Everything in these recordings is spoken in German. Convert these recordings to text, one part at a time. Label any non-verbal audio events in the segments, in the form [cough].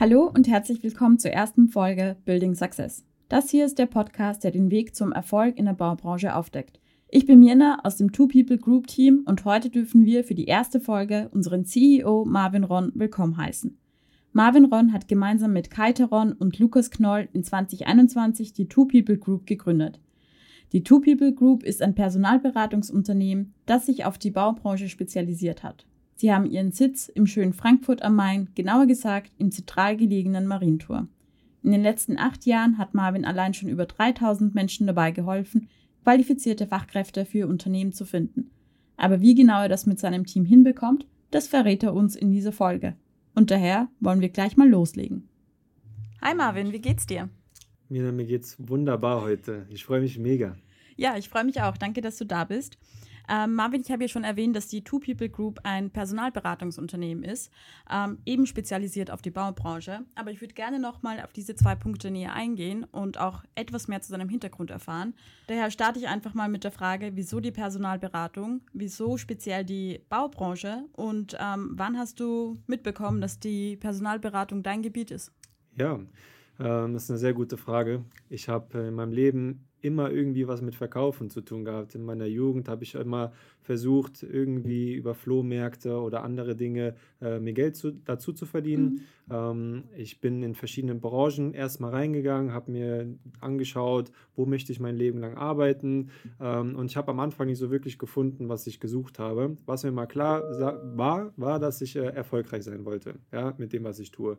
Hallo und herzlich willkommen zur ersten Folge Building Success. Das hier ist der Podcast, der den Weg zum Erfolg in der Baubranche aufdeckt. Ich bin Mirna aus dem Two People Group Team und heute dürfen wir für die erste Folge unseren CEO Marvin Ron willkommen heißen. Marvin Ron hat gemeinsam mit Kaiteron und Lukas Knoll in 2021 die Two People Group gegründet. Die Two People Group ist ein Personalberatungsunternehmen, das sich auf die Baubranche spezialisiert hat. Sie haben ihren Sitz im schönen Frankfurt am Main, genauer gesagt im zentral gelegenen Marientor. In den letzten acht Jahren hat Marvin allein schon über 3000 Menschen dabei geholfen, qualifizierte Fachkräfte für Unternehmen zu finden. Aber wie genau er das mit seinem Team hinbekommt, das verrät er uns in dieser Folge. Und daher wollen wir gleich mal loslegen. Hi Marvin, wie geht's dir? Mir, mir geht's wunderbar heute. Ich freue mich mega. Ja, ich freue mich auch. Danke, dass du da bist. Ähm, Marvin, ich habe ja schon erwähnt, dass die Two People Group ein Personalberatungsunternehmen ist, ähm, eben spezialisiert auf die Baubranche. Aber ich würde gerne noch mal auf diese zwei Punkte näher eingehen und auch etwas mehr zu seinem Hintergrund erfahren. Daher starte ich einfach mal mit der Frage, wieso die Personalberatung, wieso speziell die Baubranche und ähm, wann hast du mitbekommen, dass die Personalberatung dein Gebiet ist? Ja, ähm, das ist eine sehr gute Frage. Ich habe in meinem Leben immer irgendwie was mit Verkaufen zu tun gehabt. In meiner Jugend habe ich immer versucht, irgendwie über Flohmärkte oder andere Dinge äh, mir Geld zu, dazu zu verdienen. Mhm. Ähm, ich bin in verschiedenen Branchen erstmal reingegangen, habe mir angeschaut, wo möchte ich mein Leben lang arbeiten. Ähm, und ich habe am Anfang nicht so wirklich gefunden, was ich gesucht habe. Was mir mal klar war, war, dass ich äh, erfolgreich sein wollte, ja, mit dem, was ich tue.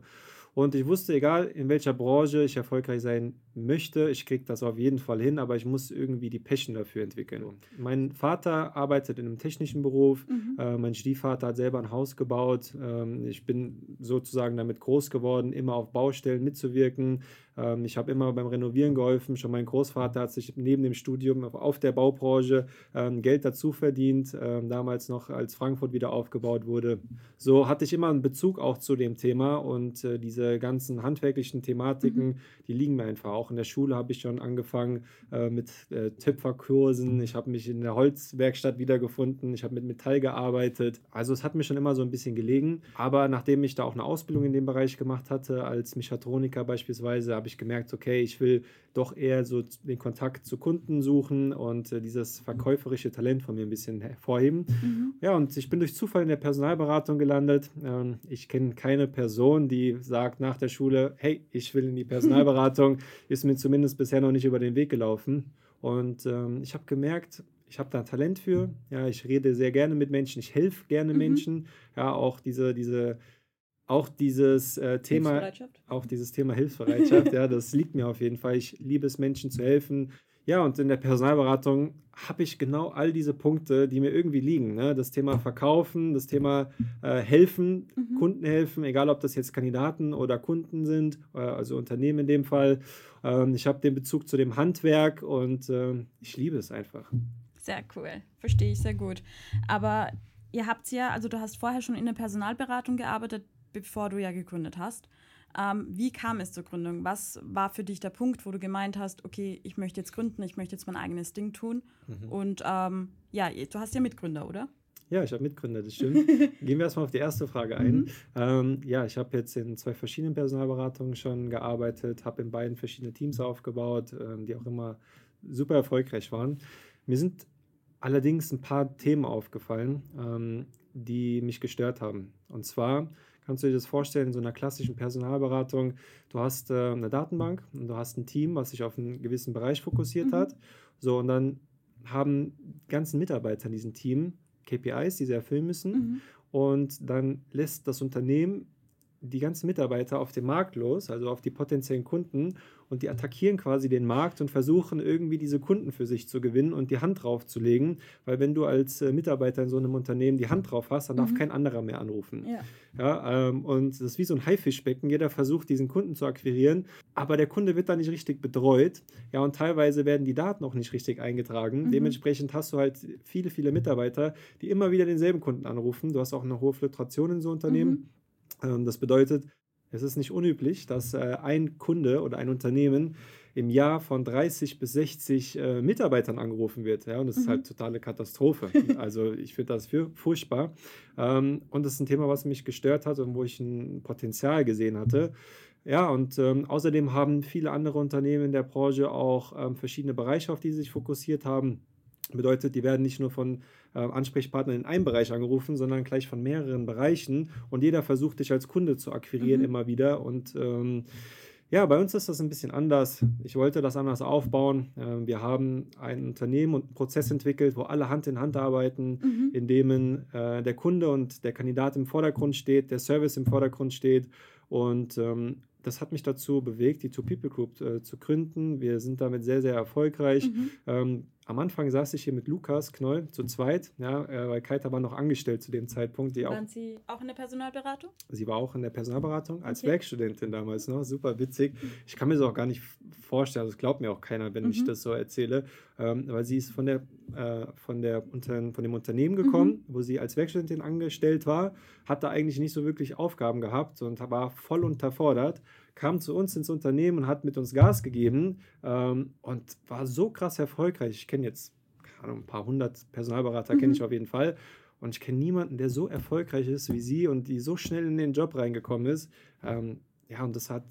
Und ich wusste, egal in welcher Branche ich erfolgreich sein möchte, ich kriege das auf jeden Fall hin, aber ich muss irgendwie die Passion dafür entwickeln. Mein Vater arbeitet in einem technischen Beruf, mhm. äh, mein Stiefvater hat selber ein Haus gebaut. Ähm, ich bin sozusagen damit groß geworden, immer auf Baustellen mitzuwirken. Ähm, ich habe immer beim Renovieren geholfen. Schon mein Großvater hat sich neben dem Studium auf der Baubranche ähm, Geld dazu verdient, ähm, damals noch als Frankfurt wieder aufgebaut wurde. So hatte ich immer einen Bezug auch zu dem Thema und äh, diese ganzen handwerklichen Thematiken, mhm. die liegen mir einfach. Auch in der Schule habe ich schon angefangen äh, mit äh, Töpferkursen. Ich habe mich in der Holzwerkstatt wiedergefunden. Ich habe mit Metall gearbeitet. Also es hat mir schon immer so ein bisschen gelegen. Aber nachdem ich da auch eine Ausbildung in dem Bereich gemacht hatte, als Mechatroniker beispielsweise, habe ich gemerkt, okay, ich will doch eher so den Kontakt zu Kunden suchen und äh, dieses verkäuferische Talent von mir ein bisschen hervorheben. Mhm. Ja, und ich bin durch Zufall in der Personalberatung gelandet. Ähm, ich kenne keine Person, die sagt nach der Schule, hey, ich will in die [laughs] Personalberatung. Ist mir zumindest bisher noch nicht über den Weg gelaufen. Und ähm, ich habe gemerkt, ich habe da Talent für. Ja, ich rede sehr gerne mit Menschen, ich helfe gerne mhm. Menschen. Ja, auch diese, diese auch dieses äh, Thema, auch dieses Thema Hilfsbereitschaft, ja, das liegt mir auf jeden Fall. Ich liebe es, Menschen zu helfen. Ja, und in der Personalberatung habe ich genau all diese Punkte, die mir irgendwie liegen. Ne? Das Thema Verkaufen, das Thema äh, Helfen, mhm. Kunden helfen, egal ob das jetzt Kandidaten oder Kunden sind, äh, also Unternehmen in dem Fall. Ähm, ich habe den Bezug zu dem Handwerk und äh, ich liebe es einfach. Sehr cool, verstehe ich sehr gut. Aber ihr habt ja, also du hast vorher schon in der Personalberatung gearbeitet, bevor du ja gegründet hast. Ähm, wie kam es zur Gründung? Was war für dich der Punkt, wo du gemeint hast, okay, ich möchte jetzt gründen, ich möchte jetzt mein eigenes Ding tun? Mhm. Und ähm, ja, du hast ja Mitgründer, oder? Ja, ich habe Mitgründer, das stimmt. [laughs] Gehen wir erstmal auf die erste Frage ein. Mhm. Ähm, ja, ich habe jetzt in zwei verschiedenen Personalberatungen schon gearbeitet, habe in beiden verschiedene Teams aufgebaut, ähm, die auch immer super erfolgreich waren. Mir sind allerdings ein paar Themen aufgefallen, ähm, die mich gestört haben. Und zwar kannst du dir das vorstellen, in so einer klassischen Personalberatung, du hast äh, eine Datenbank und du hast ein Team, was sich auf einen gewissen Bereich fokussiert mhm. hat. So, und dann haben die ganzen Mitarbeiter in diesem Team KPIs, die sie erfüllen müssen. Mhm. Und dann lässt das Unternehmen die ganzen Mitarbeiter auf den Markt los, also auf die potenziellen Kunden, und die attackieren quasi den Markt und versuchen irgendwie diese Kunden für sich zu gewinnen und die Hand drauf zu legen, weil wenn du als äh, Mitarbeiter in so einem Unternehmen die Hand drauf hast, dann darf mhm. kein anderer mehr anrufen. Ja. Ja, ähm, und das ist wie so ein Haifischbecken. Jeder versucht, diesen Kunden zu akquirieren, aber der Kunde wird da nicht richtig betreut. Ja, und teilweise werden die Daten auch nicht richtig eingetragen. Mhm. Dementsprechend hast du halt viele, viele Mitarbeiter, die immer wieder denselben Kunden anrufen. Du hast auch eine hohe Fluktuation in so Unternehmen. Mhm. Ähm, das bedeutet, Es ist nicht unüblich, dass äh, ein Kunde oder ein Unternehmen im Jahr von 30 bis 60 äh, Mitarbeitern angerufen wird. Ja, und das mhm. ist halt totale Katastrophe. [laughs] also ich finde das für, furchtbar. Ähm, und das ist ein Thema, was mich gestört hat und wo ich ein Potenzial gesehen hatte. Ja, und ähm, außerdem haben viele andere Unternehmen in der Branche auch ähm, verschiedene Bereiche, auf die sie sich fokussiert haben. Bedeutet, die werden nicht nur von äh, Ansprechpartnern in einem Bereich angerufen, sondern gleich von mehreren Bereichen. Und jeder versucht dich als Kunde zu akquirieren mhm. immer wieder. Und ähm, ja, bei uns ist das ein bisschen anders. Ich wollte das anders aufbauen. Ähm, wir haben ein Unternehmen und einen Prozess entwickelt, wo alle Hand in Hand arbeiten, mhm. in dem äh, der Kunde und der Kandidat im Vordergrund steht, der Service im Vordergrund steht. Und ähm, das hat mich dazu bewegt, die Two People Group äh, zu gründen. Wir sind damit sehr, sehr erfolgreich. Mhm. Ähm, am Anfang saß ich hier mit Lukas Knoll zu zweit, ja, äh, weil Kaita war noch angestellt zu dem Zeitpunkt. Die Waren auch, Sie auch in der Personalberatung? Sie war auch in der Personalberatung als okay. Werkstudentin damals noch, super witzig. Ich kann mir das auch gar nicht vorstellen, das glaubt mir auch keiner, wenn mhm. ich das so erzähle, ähm, weil sie ist von, der, äh, von, der, von dem Unternehmen gekommen, mhm. wo sie als Werkstudentin angestellt war, hat da eigentlich nicht so wirklich Aufgaben gehabt und war voll unterfordert kam zu uns ins Unternehmen und hat mit uns Gas gegeben ähm, und war so krass erfolgreich. Ich kenne jetzt Ahnung, ein paar hundert Personalberater, mhm. kenne ich auf jeden Fall. Und ich kenne niemanden, der so erfolgreich ist wie sie und die so schnell in den Job reingekommen ist. Ähm, ja, und das hat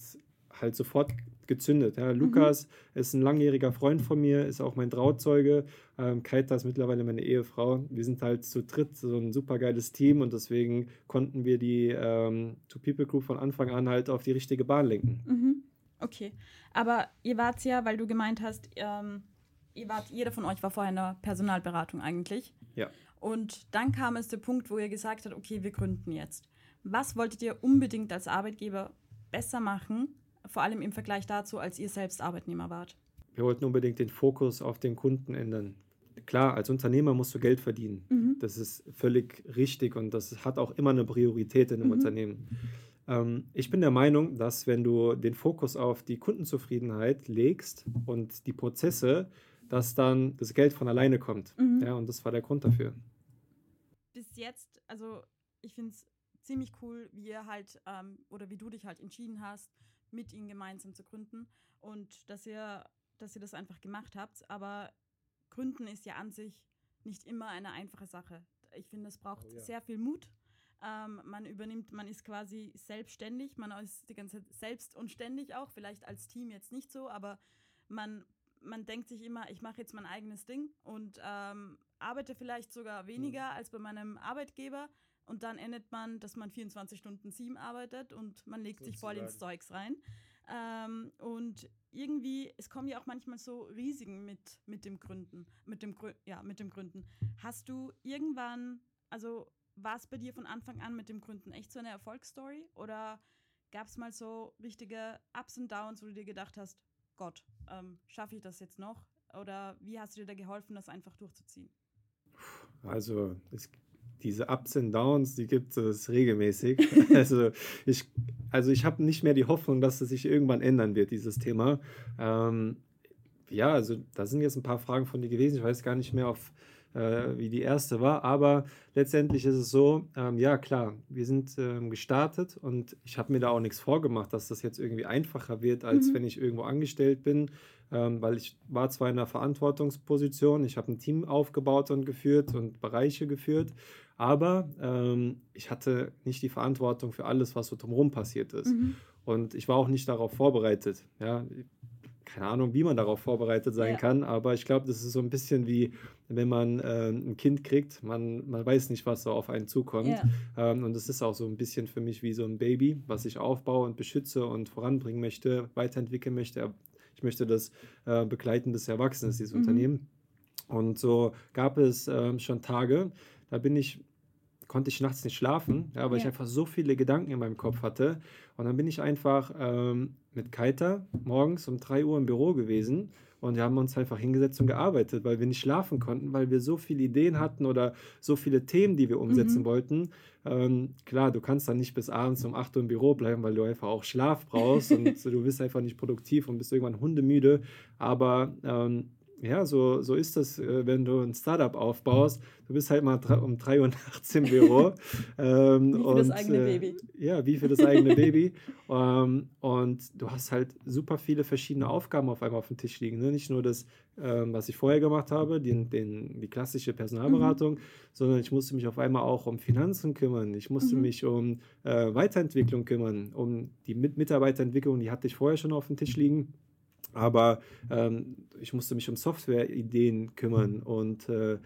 halt sofort gezündet. Ja. Mhm. Lukas mhm. ist ein langjähriger Freund von mir, ist auch mein Trauzeuge. Ähm, Kaita ist mittlerweile meine Ehefrau. Wir sind halt zu dritt so ein super geiles Team und deswegen konnten wir die ähm, Two-People Group von Anfang an halt auf die richtige Bahn lenken. Mhm. Okay, aber ihr wart ja, weil du gemeint hast, ähm, ihr wart, jeder von euch war vorher in der Personalberatung eigentlich. Ja. Und dann kam es der Punkt, wo ihr gesagt habt, okay, wir gründen jetzt. Was wolltet ihr unbedingt als Arbeitgeber besser machen, vor allem im Vergleich dazu, als ihr selbst Arbeitnehmer wart? Wir wollten unbedingt den Fokus auf den Kunden ändern. Klar, als Unternehmer musst du Geld verdienen. Mhm. Das ist völlig richtig und das hat auch immer eine Priorität in einem mhm. Unternehmen. Ähm, ich bin der Meinung, dass wenn du den Fokus auf die Kundenzufriedenheit legst und die Prozesse, dass dann das Geld von alleine kommt. Mhm. Ja, und das war der Grund dafür. Bis jetzt, also ich finde es ziemlich cool, wie ihr halt ähm, oder wie du dich halt entschieden hast, mit ihnen gemeinsam zu gründen und dass ihr, dass ihr das einfach gemacht habt. Aber Gründen ist ja an sich nicht immer eine einfache Sache. Ich finde, es braucht oh, ja. sehr viel Mut. Ähm, man übernimmt, man ist quasi selbstständig, man ist die ganze Zeit selbst und ständig auch, vielleicht als Team jetzt nicht so, aber man, man denkt sich immer, ich mache jetzt mein eigenes Ding und ähm, arbeite vielleicht sogar weniger mhm. als bei meinem Arbeitgeber, und dann endet man, dass man 24 Stunden sieben arbeitet und man legt sich voll ins Zeugs rein. Ähm, und irgendwie, es kommen ja auch manchmal so Risiken mit, mit dem Gründen, mit dem, ja, mit dem Gründen. Hast du irgendwann, also war es bei dir von Anfang an mit dem Gründen echt so eine Erfolgsstory? Oder gab es mal so richtige Ups und Downs, wo du dir gedacht hast, Gott, ähm, schaffe ich das jetzt noch? Oder wie hast du dir da geholfen, das einfach durchzuziehen? Also es diese Ups und Downs, die gibt es regelmäßig. [laughs] also ich, also ich habe nicht mehr die Hoffnung, dass es sich irgendwann ändern wird, dieses Thema. Ähm, ja, also da sind jetzt ein paar Fragen von dir gewesen. Ich weiß gar nicht mehr, auf, äh, wie die erste war, aber letztendlich ist es so, ähm, ja klar, wir sind ähm, gestartet und ich habe mir da auch nichts vorgemacht, dass das jetzt irgendwie einfacher wird, als mhm. wenn ich irgendwo angestellt bin ähm, weil ich war zwar in einer Verantwortungsposition, ich habe ein Team aufgebaut und geführt und Bereiche geführt, aber ähm, ich hatte nicht die Verantwortung für alles, was so drumherum passiert ist. Mhm. Und ich war auch nicht darauf vorbereitet. Ja, keine Ahnung, wie man darauf vorbereitet sein ja. kann, aber ich glaube, das ist so ein bisschen wie, wenn man äh, ein Kind kriegt, man, man weiß nicht, was so auf einen zukommt. Ja. Ähm, und es ist auch so ein bisschen für mich wie so ein Baby, was ich aufbaue und beschütze und voranbringen möchte, weiterentwickeln möchte, ich möchte das äh, begleiten des Erwachsenen, dieses mhm. Unternehmen. Und so gab es äh, schon Tage, da bin ich konnte ich nachts nicht schlafen, ja, weil ja. ich einfach so viele Gedanken in meinem Kopf hatte. Und dann bin ich einfach ähm, mit Kaita morgens um 3 Uhr im Büro gewesen und wir haben uns einfach hingesetzt und gearbeitet, weil wir nicht schlafen konnten, weil wir so viele Ideen hatten oder so viele Themen, die wir umsetzen mhm. wollten. Ähm, klar, du kannst dann nicht bis abends um 8 Uhr im Büro bleiben, weil du einfach auch Schlaf brauchst und [laughs] du bist einfach nicht produktiv und bist irgendwann hundemüde. Aber ähm, ja, so, so ist das, äh, wenn du ein Startup aufbaust. Du bist halt mal um 3 Uhr nachts im Büro. [laughs] ähm, wie für und, das eigene äh, Baby. Ja, wie für das eigene Baby. Ähm, und du hast halt super viele verschiedene Aufgaben auf einmal auf dem Tisch liegen. Ne? Nicht nur das, ähm, was ich vorher gemacht habe, den, den, die klassische Personalberatung, mhm. sondern ich musste mich auf einmal auch um Finanzen kümmern. Ich musste mhm. mich um äh, Weiterentwicklung kümmern, um die Mit Mitarbeiterentwicklung, die hatte ich vorher schon auf dem Tisch liegen. Aber ähm, ich musste mich um Software-Ideen kümmern und äh,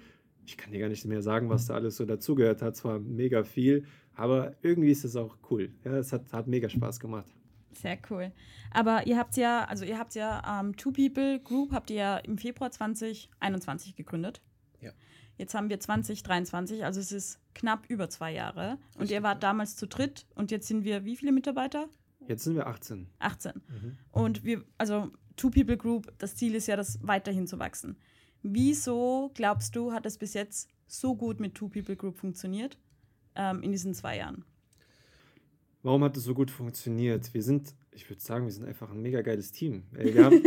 ich kann dir gar nicht mehr sagen, was da alles so dazugehört hat. Zwar mega viel, aber irgendwie ist es auch cool. Ja, es hat, hat mega Spaß gemacht. Sehr cool. Aber ihr habt ja, also ihr habt ja ähm, Two People Group habt ihr ja im Februar 2021 gegründet. Ja. Jetzt haben wir 2023, also es ist knapp über zwei Jahre. Und ihr wart damals zu dritt und jetzt sind wir wie viele Mitarbeiter? Jetzt sind wir 18. 18. Mhm. Und wir, also Two People Group, das Ziel ist ja, das weiterhin zu wachsen. Wieso glaubst du, hat es bis jetzt so gut mit Two People Group funktioniert ähm, in diesen zwei Jahren? Warum hat es so gut funktioniert? Wir sind, ich würde sagen, wir sind einfach ein mega geiles Team. [laughs] Wir haben,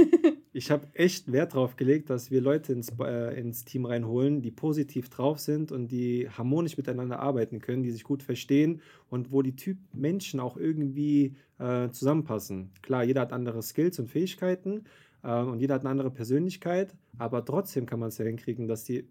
ich habe echt Wert darauf gelegt, dass wir Leute ins, äh, ins Team reinholen, die positiv drauf sind und die harmonisch miteinander arbeiten können, die sich gut verstehen und wo die Typ Menschen auch irgendwie äh, zusammenpassen. Klar, jeder hat andere Skills und Fähigkeiten äh, und jeder hat eine andere Persönlichkeit, aber trotzdem kann man es ja hinkriegen, dass die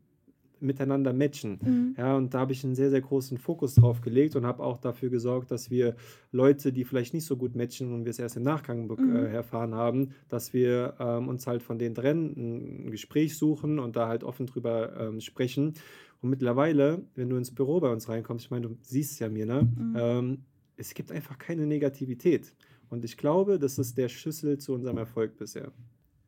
miteinander matchen. Mhm. Ja, und da habe ich einen sehr, sehr großen Fokus drauf gelegt und habe auch dafür gesorgt, dass wir Leute, die vielleicht nicht so gut matchen und wir es erst im Nachgang mhm. äh, erfahren haben, dass wir ähm, uns halt von denen trennen, ein Gespräch suchen und da halt offen drüber ähm, sprechen. Und mittlerweile, wenn du ins Büro bei uns reinkommst, ich meine, du siehst es ja mir, ne? Mhm. Ähm, es gibt einfach keine Negativität. Und ich glaube, das ist der Schlüssel zu unserem Erfolg bisher.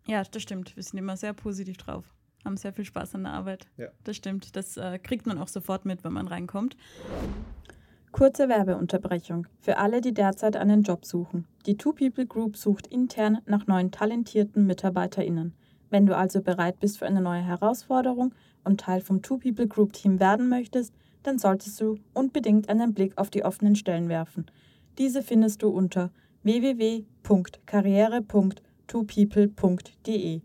Ja, das stimmt. Wir sind immer sehr positiv drauf haben sehr viel Spaß an der Arbeit. Ja. Das stimmt. Das äh, kriegt man auch sofort mit, wenn man reinkommt. Kurze Werbeunterbrechung für alle, die derzeit einen Job suchen. Die Two People Group sucht intern nach neuen talentierten MitarbeiterInnen. Wenn du also bereit bist für eine neue Herausforderung und Teil vom Two People Group Team werden möchtest, dann solltest du unbedingt einen Blick auf die offenen Stellen werfen. Diese findest du unter www.karriere.twopeople.de.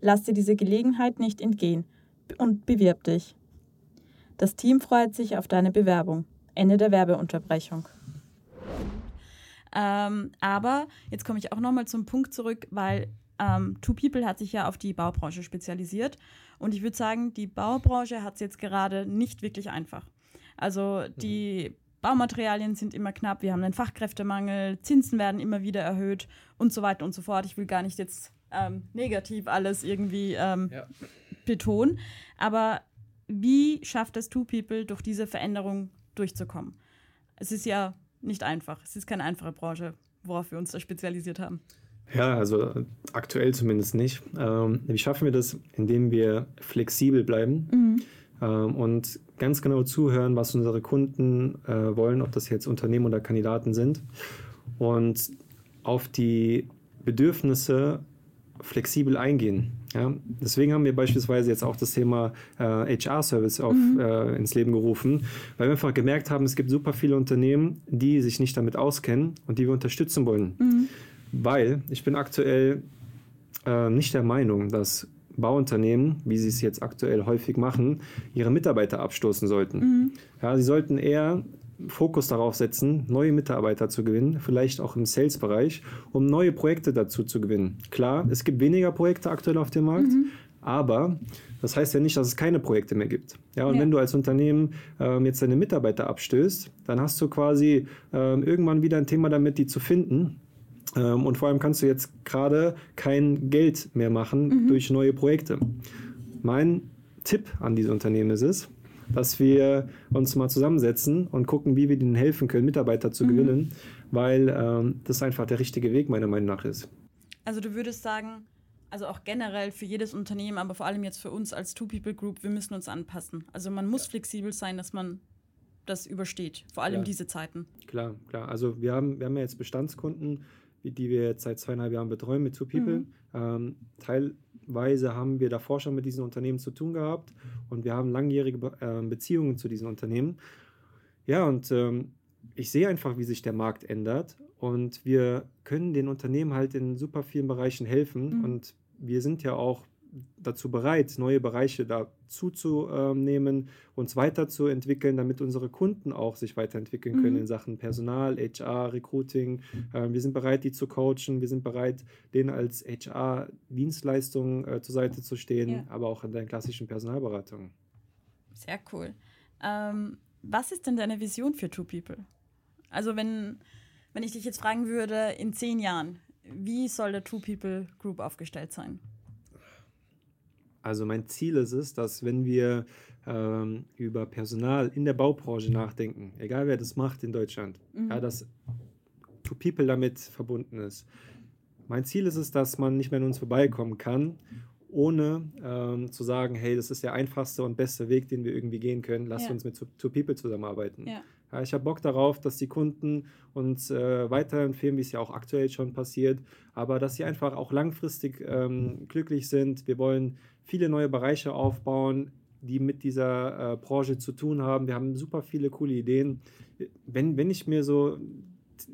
Lass dir diese Gelegenheit nicht entgehen und bewirb dich. Das Team freut sich auf deine Bewerbung. Ende der Werbeunterbrechung. Ähm, aber jetzt komme ich auch nochmal zum Punkt zurück, weil ähm, Two People hat sich ja auf die Baubranche spezialisiert. Und ich würde sagen, die Baubranche hat es jetzt gerade nicht wirklich einfach. Also die Baumaterialien sind immer knapp, wir haben einen Fachkräftemangel, Zinsen werden immer wieder erhöht und so weiter und so fort. Ich will gar nicht jetzt ähm, negativ alles irgendwie ähm, ja. betonen. Aber wie schafft es Two People, durch diese Veränderung durchzukommen? Es ist ja nicht einfach. Es ist keine einfache Branche, worauf wir uns da spezialisiert haben. Ja, also aktuell zumindest nicht. Ähm, wie schaffen wir das? Indem wir flexibel bleiben mhm. ähm, und ganz genau zuhören, was unsere Kunden äh, wollen, ob das jetzt Unternehmen oder Kandidaten sind. Und auf die Bedürfnisse flexibel eingehen. Ja, deswegen haben wir beispielsweise jetzt auch das Thema äh, HR-Service mhm. äh, ins Leben gerufen, weil wir einfach gemerkt haben, es gibt super viele Unternehmen, die sich nicht damit auskennen und die wir unterstützen wollen. Mhm. Weil ich bin aktuell äh, nicht der Meinung, dass Bauunternehmen, wie sie es jetzt aktuell häufig machen, ihre Mitarbeiter abstoßen sollten. Mhm. Ja, sie sollten eher Fokus darauf setzen, neue Mitarbeiter zu gewinnen, vielleicht auch im Sales-Bereich, um neue Projekte dazu zu gewinnen. Klar, es gibt weniger Projekte aktuell auf dem Markt, mhm. aber das heißt ja nicht, dass es keine Projekte mehr gibt. Ja, und ja. wenn du als Unternehmen ähm, jetzt deine Mitarbeiter abstößt, dann hast du quasi ähm, irgendwann wieder ein Thema damit, die zu finden. Ähm, und vor allem kannst du jetzt gerade kein Geld mehr machen mhm. durch neue Projekte. Mein Tipp an diese Unternehmen ist es, dass wir uns mal zusammensetzen und gucken, wie wir denen helfen können, Mitarbeiter zu mhm. gewinnen, weil ähm, das einfach der richtige Weg meiner Meinung nach ist. Also du würdest sagen, also auch generell für jedes Unternehmen, aber vor allem jetzt für uns als Two-People-Group, wir müssen uns anpassen. Also man muss ja. flexibel sein, dass man das übersteht, vor allem ja. diese Zeiten. Klar, klar. Also wir haben, wir haben ja jetzt Bestandskunden, die wir jetzt seit zweieinhalb Jahren betreuen mit Two People. Mhm. Ähm, teilweise haben wir davor schon mit diesen Unternehmen zu tun gehabt und wir haben langjährige äh, Beziehungen zu diesen Unternehmen. Ja, und ähm, ich sehe einfach, wie sich der Markt ändert und wir können den Unternehmen halt in super vielen Bereichen helfen mhm. und wir sind ja auch dazu bereit, neue Bereiche dazuzunehmen, uns weiterzuentwickeln, damit unsere Kunden auch sich weiterentwickeln können mhm. in Sachen Personal, HR, Recruiting. Ähm, wir sind bereit, die zu coachen. Wir sind bereit, denen als HR-Dienstleistung äh, zur Seite zu stehen, ja. aber auch in der klassischen Personalberatung. Sehr cool. Ähm, was ist denn deine Vision für Two People? Also wenn, wenn ich dich jetzt fragen würde, in zehn Jahren, wie soll der Two People Group aufgestellt sein? Also mein Ziel ist es, dass wenn wir ähm, über Personal in der Baubranche nachdenken, egal wer das macht in Deutschland, mhm. ja, dass Two People damit verbunden ist. Mein Ziel ist es, dass man nicht mehr an uns vorbeikommen kann, ohne ähm, zu sagen, hey, das ist der einfachste und beste Weg, den wir irgendwie gehen können. Lass ja. uns mit Two People zusammenarbeiten. Ja. Ja, ich habe Bock darauf, dass die Kunden uns äh, weiterempfehlen, wie es ja auch aktuell schon passiert, aber dass sie einfach auch langfristig ähm, glücklich sind. Wir wollen viele neue Bereiche aufbauen, die mit dieser äh, Branche zu tun haben. Wir haben super viele coole Ideen. Wenn, wenn ich mir so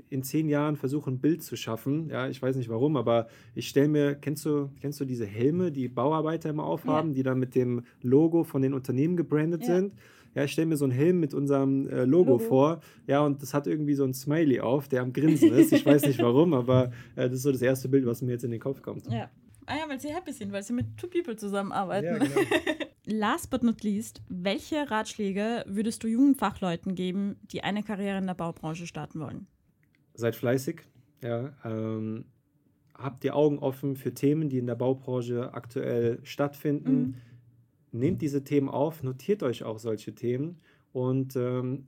in zehn Jahren versuche, ein Bild zu schaffen, ja, ich weiß nicht warum, aber ich stelle mir, kennst du, kennst du diese Helme, die Bauarbeiter immer aufhaben, ja. die dann mit dem Logo von den Unternehmen gebrandet ja. sind? Ja, ich stelle mir so einen Helm mit unserem äh, Logo, Logo, vor, ja, und das hat irgendwie so ein Smiley auf, der am Grinsen ist. Ich weiß nicht warum, aber äh, das ist so das erste Bild, was mir jetzt in den Kopf kommt. Ja. Ah ja, weil sie happy sind, weil sie mit Two People zusammenarbeiten. Ja, genau. [laughs] Last but not least, welche Ratschläge würdest du jungen Fachleuten geben, die eine Karriere in der Baubranche starten wollen? Seid fleißig, ja. Ähm, habt die Augen offen für Themen, die in der Baubranche aktuell stattfinden. Mhm nehmt diese Themen auf, notiert euch auch solche Themen und ähm,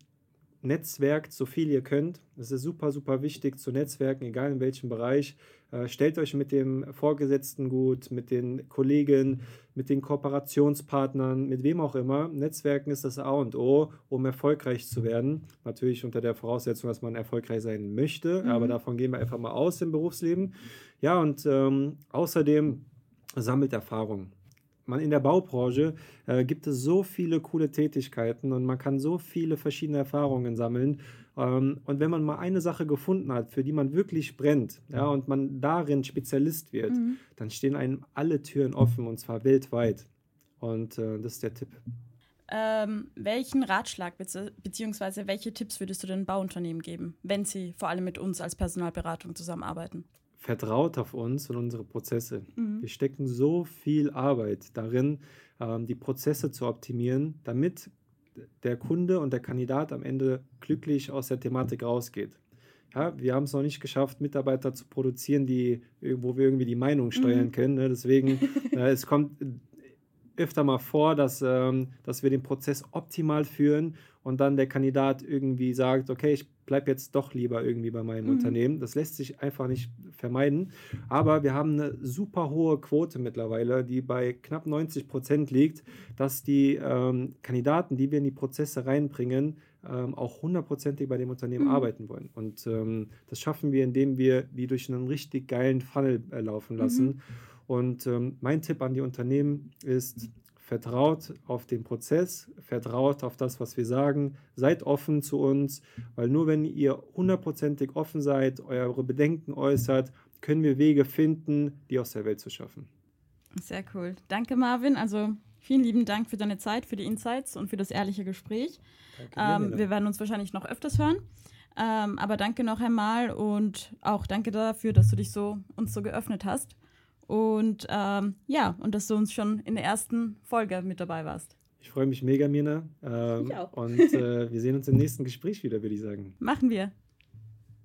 netzwerkt so viel ihr könnt. Es ist super, super wichtig zu netzwerken, egal in welchem Bereich. Äh, stellt euch mit dem Vorgesetzten gut, mit den Kollegen, mit den Kooperationspartnern, mit wem auch immer. Netzwerken ist das A und O, um erfolgreich zu werden. Natürlich unter der Voraussetzung, dass man erfolgreich sein möchte, mhm. aber davon gehen wir einfach mal aus im Berufsleben. Ja, und ähm, außerdem sammelt Erfahrung man in der Baubranche äh, gibt es so viele coole Tätigkeiten und man kann so viele verschiedene Erfahrungen sammeln. Ähm, und wenn man mal eine Sache gefunden hat, für die man wirklich brennt, ja, und man darin Spezialist wird, mhm. dann stehen einem alle Türen offen und zwar weltweit. Und äh, das ist der Tipp. Ähm, welchen Ratschlag bzw. welche Tipps würdest du den Bauunternehmen geben, wenn sie vor allem mit uns als Personalberatung zusammenarbeiten? Vertraut auf uns und unsere Prozesse. Mhm. Wir stecken so viel Arbeit darin, ähm, die Prozesse zu optimieren, damit der Kunde und der Kandidat am Ende glücklich aus der Thematik rausgeht. Ja, wir haben es noch nicht geschafft, Mitarbeiter zu produzieren, die, wo wir irgendwie die Meinung steuern mhm. können. Ne? Deswegen, [laughs] äh, es kommt öfter mal vor, dass, ähm, dass wir den Prozess optimal führen und dann der Kandidat irgendwie sagt, okay, ich bleibe jetzt doch lieber irgendwie bei meinem mhm. Unternehmen. Das lässt sich einfach nicht vermeiden. Aber wir haben eine super hohe Quote mittlerweile, die bei knapp 90 Prozent liegt, dass die ähm, Kandidaten, die wir in die Prozesse reinbringen, ähm, auch hundertprozentig bei dem Unternehmen mhm. arbeiten wollen. Und ähm, das schaffen wir, indem wir die durch einen richtig geilen Funnel äh, laufen lassen. Mhm. Und ähm, mein Tipp an die Unternehmen ist, vertraut auf den Prozess, vertraut auf das, was wir sagen, seid offen zu uns, weil nur wenn ihr hundertprozentig offen seid, eure Bedenken äußert, können wir Wege finden, die aus der Welt zu schaffen. Sehr cool. Danke, Marvin. Also vielen lieben Dank für deine Zeit, für die Insights und für das ehrliche Gespräch. Danke, ähm, wir werden uns wahrscheinlich noch öfters hören. Ähm, aber danke noch einmal und auch danke dafür, dass du dich so uns so geöffnet hast. Und ähm, ja, und dass du uns schon in der ersten Folge mit dabei warst. Ich freue mich mega, Mina. Ähm, ich auch. Und äh, wir sehen uns im nächsten Gespräch wieder, würde ich sagen. Machen wir.